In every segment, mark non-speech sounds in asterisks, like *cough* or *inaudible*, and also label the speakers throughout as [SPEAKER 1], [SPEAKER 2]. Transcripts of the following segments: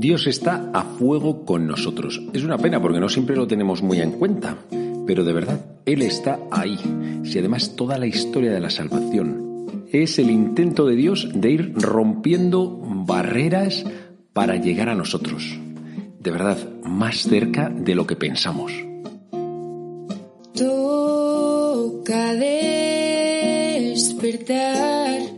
[SPEAKER 1] Dios está a fuego con nosotros. Es una pena porque no siempre lo tenemos muy en cuenta, pero de verdad, Él está ahí. Si además toda la historia de la salvación es el intento de Dios de ir rompiendo barreras para llegar a nosotros. De verdad, más cerca de lo que pensamos.
[SPEAKER 2] Toca despertar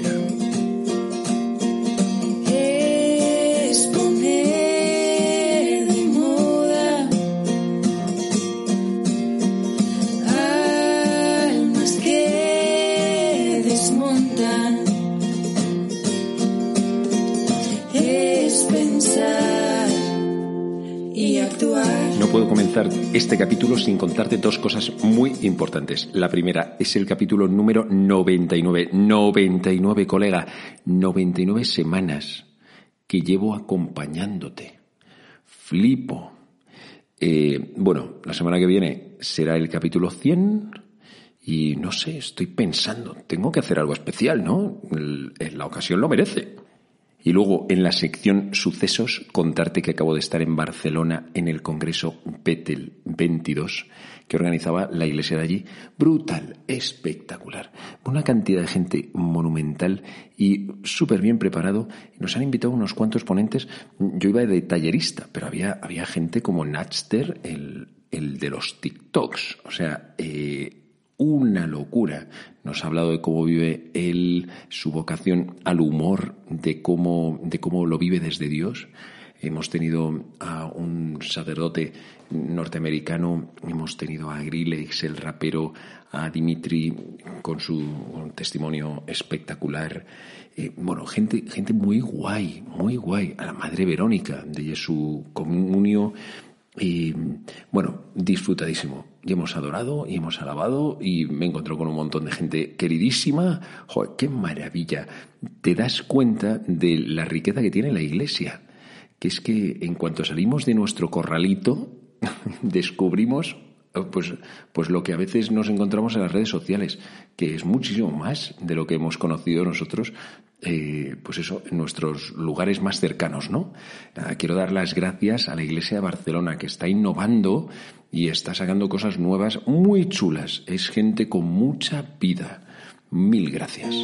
[SPEAKER 1] Sin contarte dos cosas muy importantes. La primera es el capítulo número 99. 99, colega. 99 semanas que llevo acompañándote. Flipo. Eh, bueno, la semana que viene será el capítulo 100 y no sé, estoy pensando, tengo que hacer algo especial, ¿no? La ocasión lo merece. Y luego en la sección sucesos contarte que acabo de estar en Barcelona en el Congreso Betel 22 que organizaba la iglesia de allí. Brutal, espectacular. Una cantidad de gente monumental y súper bien preparado. Nos han invitado unos cuantos ponentes. Yo iba de tallerista, pero había, había gente como Natster, el, el de los TikToks. O sea, eh, una locura. Nos ha hablado de cómo vive él, su vocación al humor, de cómo, de cómo lo vive desde Dios. Hemos tenido a un sacerdote norteamericano, hemos tenido a Grillex, el rapero, a Dimitri con su testimonio espectacular. Eh, bueno, gente, gente muy guay, muy guay. A la madre Verónica de su comunio. Y bueno, disfrutadísimo. Y hemos adorado y hemos alabado y me encontró con un montón de gente queridísima. ¡Joder, qué maravilla! Te das cuenta de la riqueza que tiene la iglesia. Que es que en cuanto salimos de nuestro corralito, *laughs* descubrimos pues, pues lo que a veces nos encontramos en las redes sociales, que es muchísimo más de lo que hemos conocido nosotros, eh, pues eso, en nuestros lugares más cercanos, ¿no? Nada, quiero dar las gracias a la Iglesia de Barcelona, que está innovando y está sacando cosas nuevas muy chulas. Es gente con mucha vida. Mil gracias.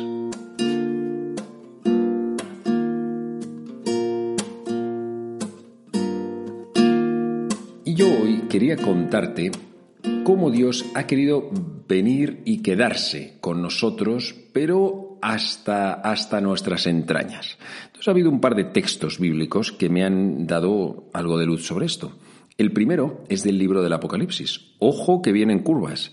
[SPEAKER 1] Y yo hoy quería contarte cómo Dios ha querido venir y quedarse con nosotros, pero hasta, hasta nuestras entrañas. Entonces ha habido un par de textos bíblicos que me han dado algo de luz sobre esto. El primero es del libro del Apocalipsis. Ojo que vienen curvas.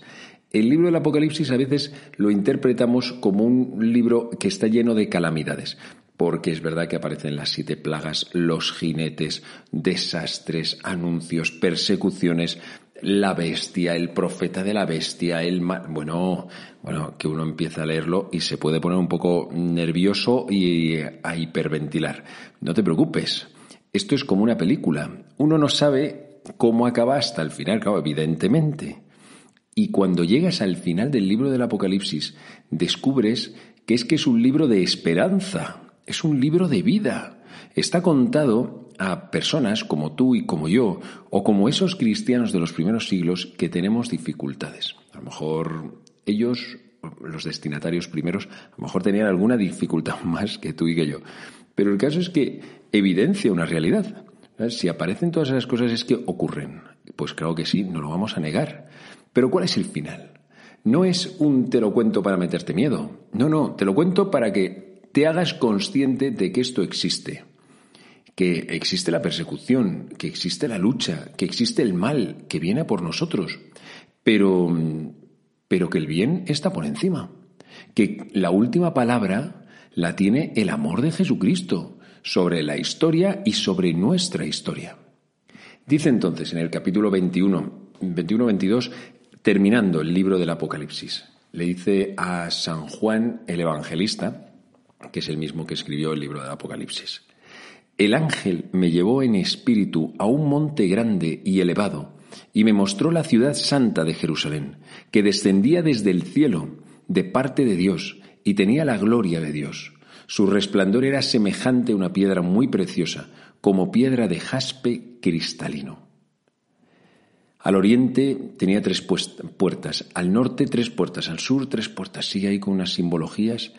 [SPEAKER 1] El libro del Apocalipsis a veces lo interpretamos como un libro que está lleno de calamidades, porque es verdad que aparecen las siete plagas, los jinetes, desastres, anuncios, persecuciones, la bestia, el profeta de la bestia, el bueno, bueno, que uno empieza a leerlo y se puede poner un poco nervioso y a hiperventilar. No te preocupes, esto es como una película. Uno no sabe cómo acaba hasta el final, claro, evidentemente. Y cuando llegas al final del libro del Apocalipsis, descubres que es que es un libro de esperanza, es un libro de vida. Está contado a personas como tú y como yo, o como esos cristianos de los primeros siglos que tenemos dificultades. A lo mejor ellos, los destinatarios primeros, a lo mejor tenían alguna dificultad *laughs* más que tú y que yo. Pero el caso es que evidencia una realidad. Si aparecen todas esas cosas es que ocurren. Pues claro que sí, no lo vamos a negar. Pero ¿cuál es el final? No es un te lo cuento para meterte miedo. No, no, te lo cuento para que te hagas consciente de que esto existe. Que existe la persecución, que existe la lucha, que existe el mal que viene por nosotros. Pero, pero que el bien está por encima. Que la última palabra la tiene el amor de Jesucristo sobre la historia y sobre nuestra historia. Dice entonces en el capítulo 21, 21-22, terminando el libro del Apocalipsis, le dice a San Juan el Evangelista, que es el mismo que escribió el libro del Apocalipsis, el ángel me llevó en espíritu a un monte grande y elevado, y me mostró la ciudad santa de Jerusalén, que descendía desde el cielo, de parte de Dios, y tenía la gloria de Dios. Su resplandor era semejante a una piedra muy preciosa, como piedra de jaspe cristalino. Al oriente tenía tres puertas, al norte tres puertas, al sur tres puertas. Sigue ahí con unas simbologías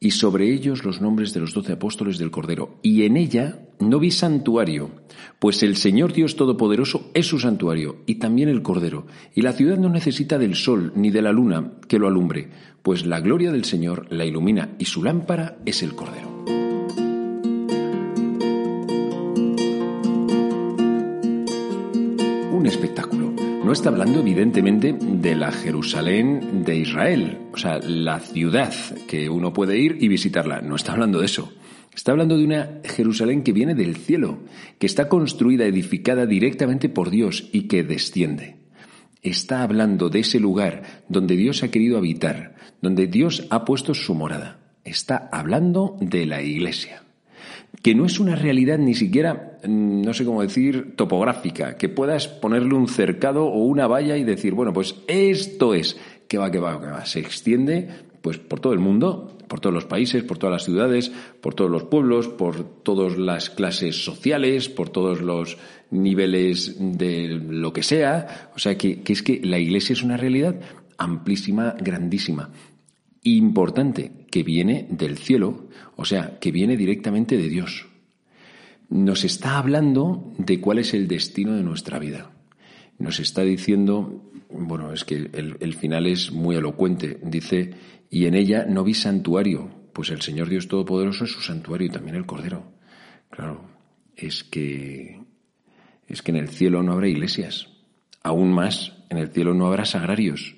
[SPEAKER 1] y sobre ellos los nombres de los doce apóstoles del Cordero. Y en ella no vi santuario, pues el Señor Dios Todopoderoso es su santuario, y también el Cordero. Y la ciudad no necesita del sol ni de la luna que lo alumbre, pues la gloria del Señor la ilumina, y su lámpara es el Cordero. Un espectáculo no está hablando evidentemente de la Jerusalén de Israel, o sea, la ciudad que uno puede ir y visitarla. No está hablando de eso. Está hablando de una Jerusalén que viene del cielo, que está construida, edificada directamente por Dios y que desciende. Está hablando de ese lugar donde Dios ha querido habitar, donde Dios ha puesto su morada. Está hablando de la iglesia que no es una realidad ni siquiera, mm, no sé cómo decir, topográfica, que puedas ponerle un cercado o una valla y decir, bueno, pues esto es, que va, que va, que va, se extiende pues por todo el mundo, por todos los países, por todas las ciudades, por todos los pueblos, por todas las clases sociales, por todos los niveles de lo que sea. O sea, que, que es que la Iglesia es una realidad amplísima, grandísima importante que viene del cielo, o sea, que viene directamente de Dios. Nos está hablando de cuál es el destino de nuestra vida. Nos está diciendo, bueno, es que el, final es muy elocuente, dice, y en ella no vi santuario, pues el Señor Dios Todopoderoso es su santuario y también el Cordero. Claro, es que es que en el cielo no habrá iglesias. Aún más, en el cielo no habrá sagrarios.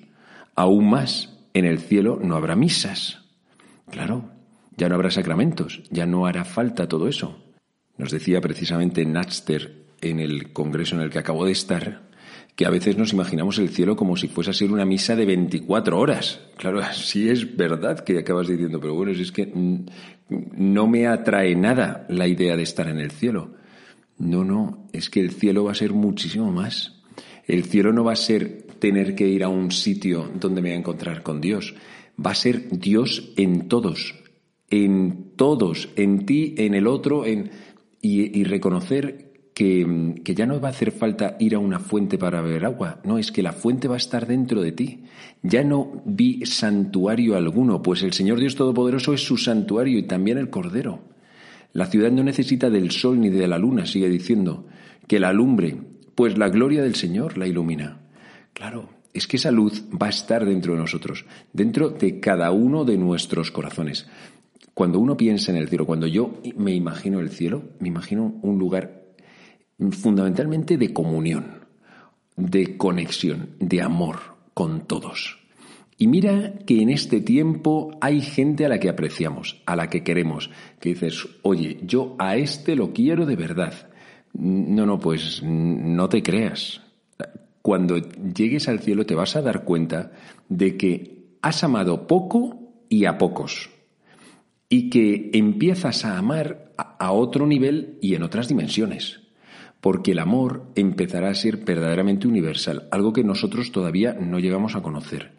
[SPEAKER 1] Aún más, en el cielo no habrá misas. Claro, ya no habrá sacramentos, ya no hará falta todo eso. Nos decía precisamente Natster en el congreso en el que acabo de estar que a veces nos imaginamos el cielo como si fuese a ser una misa de 24 horas. Claro, sí es verdad que acabas diciendo, pero bueno, es que no me atrae nada la idea de estar en el cielo. No, no, es que el cielo va a ser muchísimo más. El cielo no va a ser tener que ir a un sitio donde me voy a encontrar con Dios. Va a ser Dios en todos, en todos, en ti, en el otro, en, y, reconocer que, que, ya no va a hacer falta ir a una fuente para beber agua, no, es que la fuente va a estar dentro de ti. Ya no vi santuario alguno, pues el Señor Dios Todopoderoso es su santuario y también el Cordero. La ciudad no necesita del sol ni de la luna, sigue diciendo, que la alumbre, pues la gloria del Señor la ilumina. Claro, es que esa luz va a estar dentro de nosotros, dentro de cada uno de nuestros corazones. Cuando uno piensa en el cielo, cuando yo me imagino el cielo, me imagino un lugar fundamentalmente de comunión, de conexión, de amor con todos. Y mira que en este tiempo hay gente a la que apreciamos, a la que queremos, que dices, oye, yo a este lo quiero de verdad. No, no, pues no te creas cuando llegues al cielo te vas a dar cuenta de que has amado poco y a pocos. Y que empiezas a amar a otro nivel y en otras dimensiones. Porque el amor empezará a ser verdaderamente universal, algo que nosotros todavía no llegamos a conocer.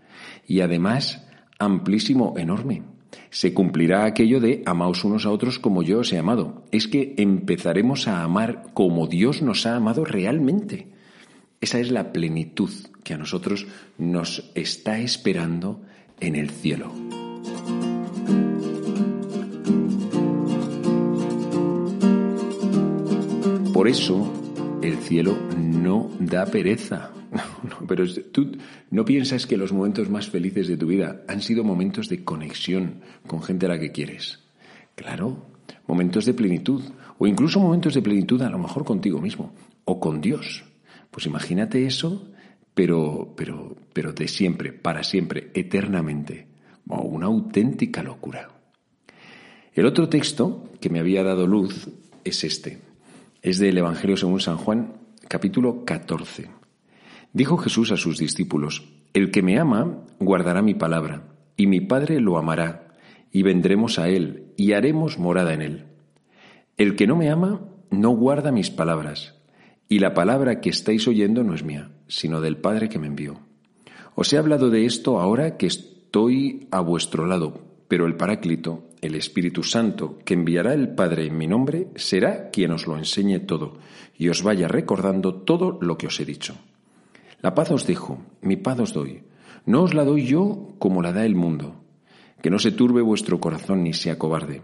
[SPEAKER 1] Y además, amplísimo, enorme. Se cumplirá aquello de amaos unos a otros como yo os he amado. Es que empezaremos a amar como Dios nos ha amado realmente esa es la plenitud que a nosotros nos está esperando en el cielo. Por eso el cielo no da pereza. *laughs* pero tú no piensas que los momentos más felices de tu vida han sido momentos de conexión con gente a la que quieres. Claro, momentos de plenitud, o incluso momentos de plenitud a lo mejor contigo mismo, o con Dios. Pues imagínate eso, pero, pero, pero de siempre, para siempre, eternamente. una auténtica locura. El otro texto que me había dado luz es este. Es del Evangelio según San Juan, capítulo 14. Dijo Jesús a sus discípulos, El que me ama guardará mi palabra, y mi Padre lo amará, y vendremos a él, y haremos morada en él. El que no me ama no guarda mis palabras, y la palabra que estáis oyendo no es mía, sino del Padre que me envió. Os he hablado de esto ahora que estoy a vuestro lado, pero el Paráclito, el Espíritu Santo, que enviará el Padre en mi nombre, será quien os lo enseñe todo y os vaya recordando todo lo que os he dicho. La paz os dejo, mi paz os doy. No os la doy yo como la da el mundo. Que no se turbe vuestro corazón ni sea cobarde.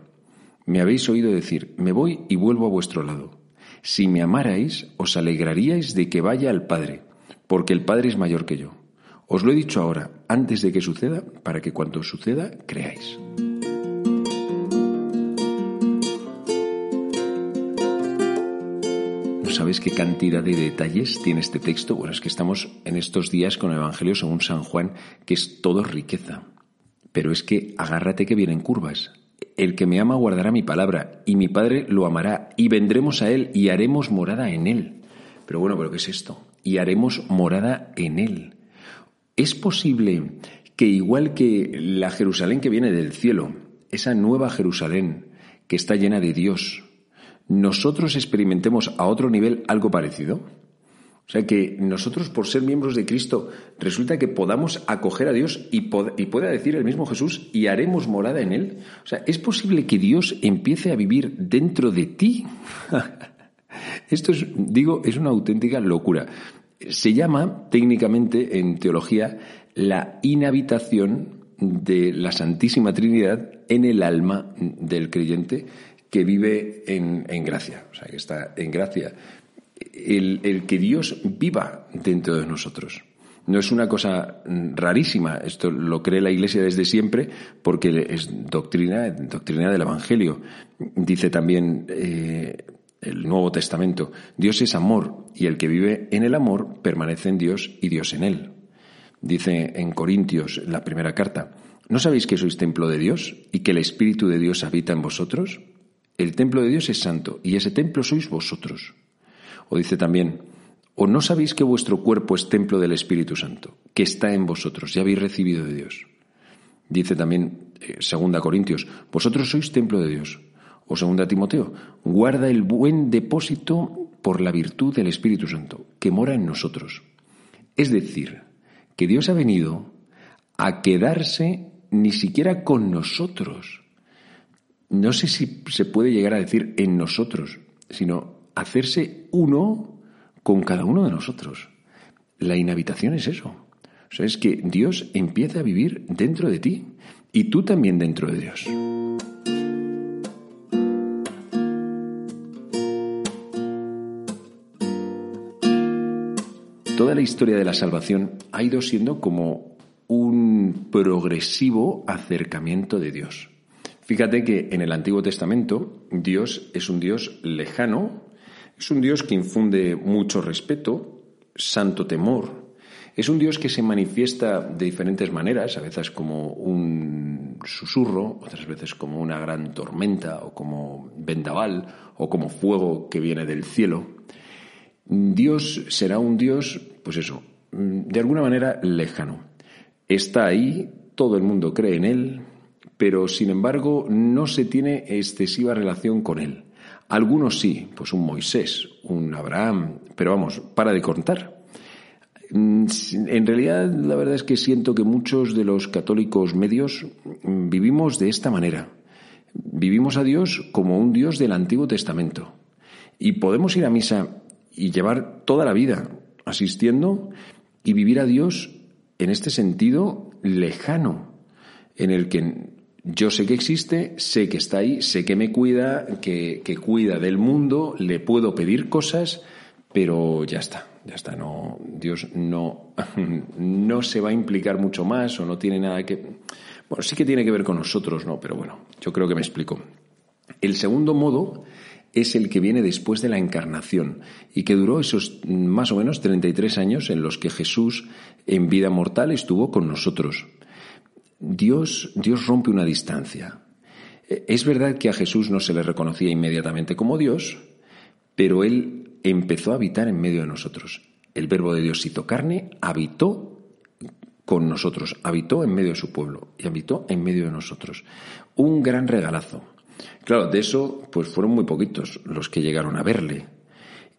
[SPEAKER 1] Me habéis oído decir, me voy y vuelvo a vuestro lado. Si me amarais, os alegraríais de que vaya al Padre, porque el Padre es mayor que yo. Os lo he dicho ahora, antes de que suceda, para que cuando suceda creáis. sabes qué cantidad de detalles tiene este texto? Bueno, es que estamos en estos días con el Evangelio según San Juan, que es todo riqueza. Pero es que agárrate que vienen curvas. El que me ama guardará mi palabra, y mi Padre lo amará, y vendremos a él y haremos morada en él. Pero bueno, ¿pero qué es esto? Y haremos morada en él. Es posible que igual que la Jerusalén que viene del cielo, esa nueva Jerusalén que está llena de Dios, nosotros experimentemos a otro nivel algo parecido? O sea, que nosotros, por ser miembros de Cristo, resulta que podamos acoger a Dios y, pueda decir el mismo Jesús, y haremos morada en Él. O sea, ¿es posible que Dios empiece a vivir dentro de ti? *laughs* Esto es, digo, es una auténtica locura. Se llama técnicamente en teología la inhabitación de la Santísima Trinidad en el alma del creyente que vive en, gracia, o sea, que está en gracia. El, que Dios viva dentro de nosotros. No es una cosa rarísima, esto lo cree la Iglesia desde siempre porque es doctrina, doctrina del Evangelio. Dice también eh, el Nuevo Testamento, Dios es amor y el que vive en el amor permanece en Dios y Dios en él. Dice en Corintios, la primera carta, ¿no sabéis que sois templo de Dios y que el Espíritu de Dios habita en vosotros? El templo de Dios es santo y ese templo sois vosotros. O dice también, ¿o no sabéis que vuestro cuerpo es templo del Espíritu Santo, que está en vosotros, ya habéis recibido de Dios? Dice también, eh, segunda Corintios, vosotros sois templo de Dios. O segunda Timoteo, guarda el buen depósito por la virtud del Espíritu Santo, que mora en nosotros. Es decir, que Dios ha venido a quedarse ni siquiera con nosotros, no sé si se puede llegar a decir en nosotros, sino hacerse uno con cada uno de nosotros. La inhabitación es eso. O sea, es que Dios empieza a vivir dentro de ti y tú también dentro de Dios. Toda la historia de la salvación ha ido siendo como un progresivo acercamiento de Dios. Fíjate que en el Antiguo Testamento Dios es un Dios lejano, es un Dios que infunde mucho respeto, santo temor, es un Dios que se manifiesta de diferentes maneras, a veces como un susurro, otras veces como una gran tormenta o como vendaval o como fuego que viene del cielo. Dios será un Dios, pues eso, de alguna manera lejano. Está ahí, todo el mundo cree en Él, pero sin embargo no se tiene excesiva relación con él. Algunos sí, pues un Moisés, un Abraham, pero vamos, para de contar. Mm, en realidad, la verdad es que siento que muchos de los católicos medios mm, vivimos de esta manera. Vivimos a Dios como un Dios del Antiguo Testamento. Y podemos ir a misa y llevar toda la vida asistiendo y vivir a Dios en este sentido lejano, en el que yo sé que existe, sé que está ahí, sé que me cuida, que, cuida del mundo, le puedo pedir cosas, pero ya está, ya está. No, Dios no, *laughs* no se va a implicar mucho más o no tiene nada que. Bueno, sí que tiene que ver con nosotros, ¿no? Pero bueno, yo creo que me explico. El segundo modo es el que viene después de la encarnación y que duró esos más o menos 33 años en los que Jesús en vida mortal estuvo con nosotros. Dios, Dios rompe una distancia. Es verdad que a Jesús no se le reconocía inmediatamente como Dios, pero él empezó a habitar en medio de nosotros. El verbo de Dios hizo carne, habitó con nosotros, habitó en medio de su pueblo y habitó en medio de nosotros. Un gran regalazo. Claro, de eso pues fueron muy poquitos los que llegaron a verle.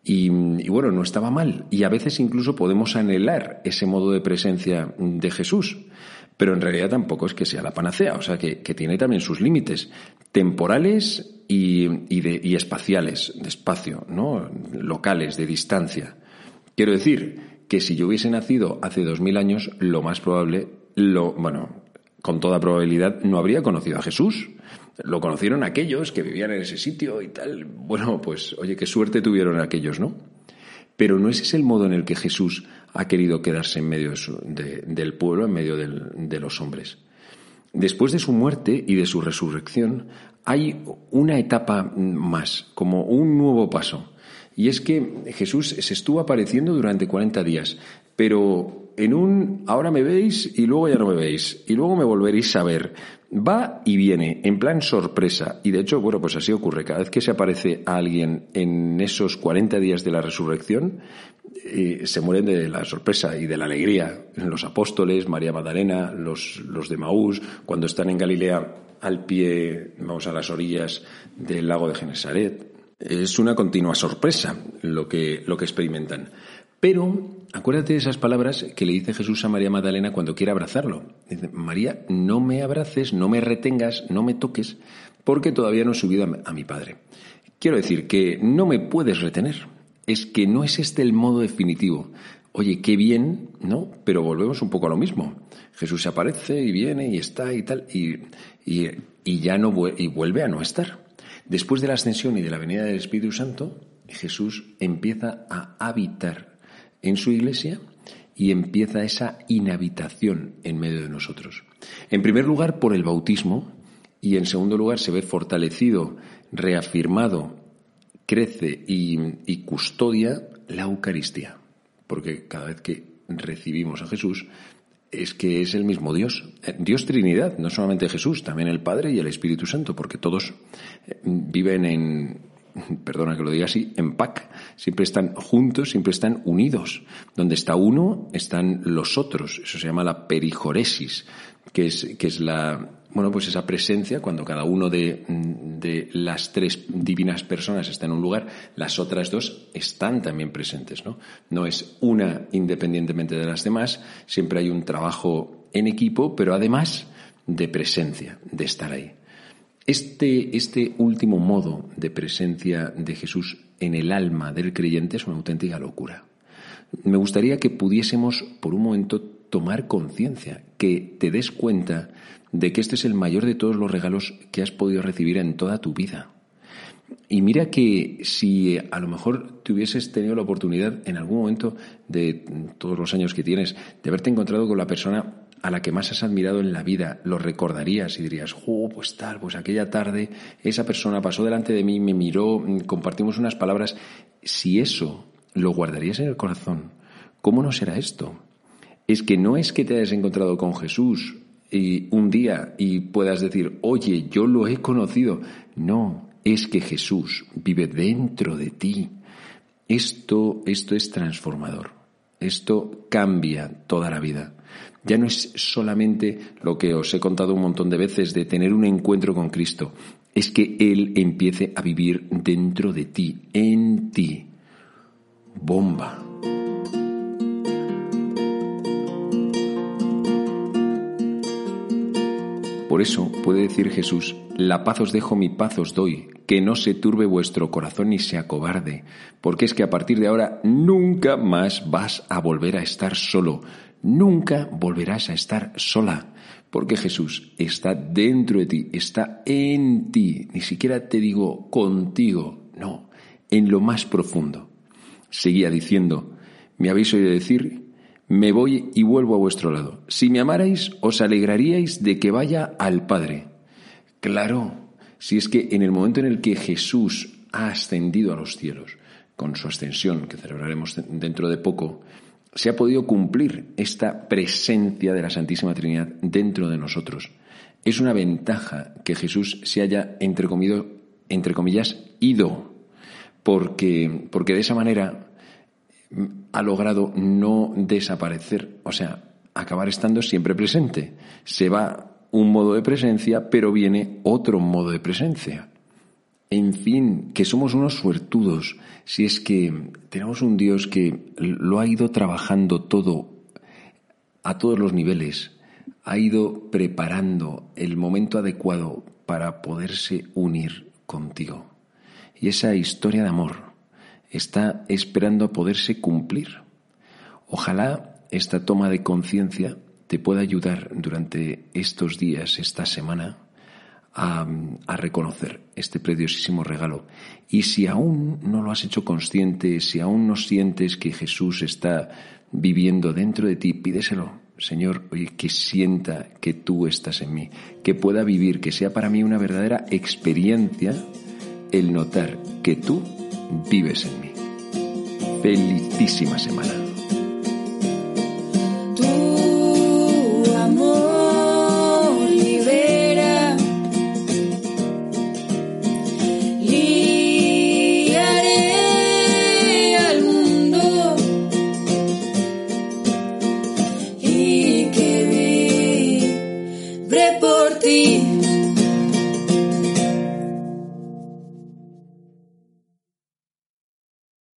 [SPEAKER 1] Y, bueno, no estaba mal. Y a veces incluso podemos anhelar ese modo de presencia de Jesús. Pero en realidad tampoco es que sea la panacea, o sea que, tiene también sus límites temporales y, de, y espaciales, de espacio, ¿no? locales, de distancia. Quiero decir que si yo hubiese nacido hace dos mil años, lo más probable, lo, bueno, con toda probabilidad, no habría conocido a Jesús. Lo conocieron aquellos que vivían en ese sitio y tal. Bueno, pues oye, qué suerte tuvieron aquellos, ¿no? Pero no ese es el modo en el que Jesús ha querido quedarse en medio del pueblo, en medio de los hombres. Después de su muerte y de su resurrección, hay una etapa más, como un nuevo paso. Y es que Jesús se estuvo apareciendo durante 40 días, pero en un ahora me veis y luego ya no me veis, y luego me volveréis a ver. Va y viene, en plan sorpresa. Y de hecho, bueno, pues así ocurre. Cada vez que se aparece a alguien en esos 40 días de la resurrección, eh, se mueren de la sorpresa y de la alegría. Los apóstoles, María Magdalena, los, los de Maús, cuando están en Galilea al pie, vamos a las orillas del lago de Genesaret. Es una continua sorpresa lo que, lo que experimentan. Pero acuérdate de esas palabras que le dice Jesús a María Magdalena cuando quiere abrazarlo. Dice, María, no me abraces, no me retengas, no me toques, porque todavía no he subido a mi Padre. Quiero decir que no me puedes retener. Es que no es este el modo definitivo. Oye, qué bien, ¿no? Pero volvemos un poco a lo mismo. Jesús aparece y viene y está y tal, y, y ya no y vuelve a no estar. Después de la ascensión y de la venida del Espíritu Santo, Jesús empieza a habitar en su iglesia y empieza esa inhabitación en medio de nosotros. En primer lugar, por el bautismo y en segundo lugar, se ve fortalecido, reafirmado, crece y, custodia la Eucaristía. Porque cada vez que recibimos a Jesús, es que es el mismo Dios. Dios Trinidad, no solamente Jesús, también el Padre y el Espíritu Santo, porque todos eh, viven en, perdona que lo diga así, en pack. Siempre están juntos, siempre están unidos. Donde está uno, están los otros. Eso se llama la perijoresis, que es, que es la, bueno, pues esa presencia, cuando cada uno de, de, las tres divinas personas está en un lugar, las otras dos están también presentes, ¿no? No es una independientemente de las demás, siempre hay un trabajo en equipo, pero además de presencia, de estar ahí. Este, este último modo de presencia de Jesús en el alma del creyente es una auténtica locura. Me gustaría que pudiésemos por un momento tomar conciencia, que te des cuenta de que este es el mayor de todos los regalos que has podido recibir en toda tu vida. Y mira que si a lo mejor te hubieses tenido la oportunidad en algún momento de todos los años que tienes de haberte encontrado con la persona a la que más has admirado en la vida, lo recordarías y dirías, oh, pues tal, pues aquella tarde esa persona pasó delante de mí, me miró, mm, compartimos unas palabras. Si eso lo guardarías en el corazón, ¿cómo no será esto? Es que no es que te hayas encontrado con Jesús y un día y puedas decir, oye, yo lo he conocido. No, es que Jesús vive dentro de ti. Esto, esto es transformador. Esto cambia toda la vida. Ya no es solamente lo que os he contado un montón de veces de tener un encuentro con Cristo, es que Él empiece a vivir dentro de ti, en ti. Bomba. Por eso puede decir Jesús, la paz os dejo, mi paz os doy, que no se turbe vuestro corazón ni se acobarde, porque es que a partir de ahora nunca más vas a volver a estar solo, nunca volverás a estar sola, porque Jesús está dentro de ti, está en ti, ni siquiera te digo contigo, no, en lo más profundo. Seguía diciendo, me habéis oído decir, me voy y vuelvo a vuestro lado. Si me amarais, os alegraríais de que vaya al Padre. Claro, si es que en el momento en el que Jesús ha ascendido a los cielos, con su ascensión, que celebraremos dentro de poco, se ha podido cumplir esta presencia de la Santísima Trinidad dentro de nosotros. Es una ventaja que Jesús se haya, entre, entre comillas, ido, porque, porque de esa manera ha logrado no desaparecer, o sea, acabar estando siempre presente. Se va un modo de presencia, pero viene otro modo de presencia. En fin, que somos unos suertudos si es que tenemos un Dios que lo ha ido trabajando todo a todos los niveles, ha ido preparando el momento adecuado para poderse unir contigo. Y esa historia de amor está esperando a poderse cumplir. Ojalá esta toma de conciencia te pueda ayudar durante estos días, esta semana, a, reconocer este preciosísimo regalo. Y si aún no lo has hecho consciente, si aún no sientes que Jesús está viviendo dentro de ti, pídeselo. Señor, que sienta que tú estás en mí, que pueda vivir, que sea para mí una verdadera experiencia el notar que tú vives en mí. Felicísima semana.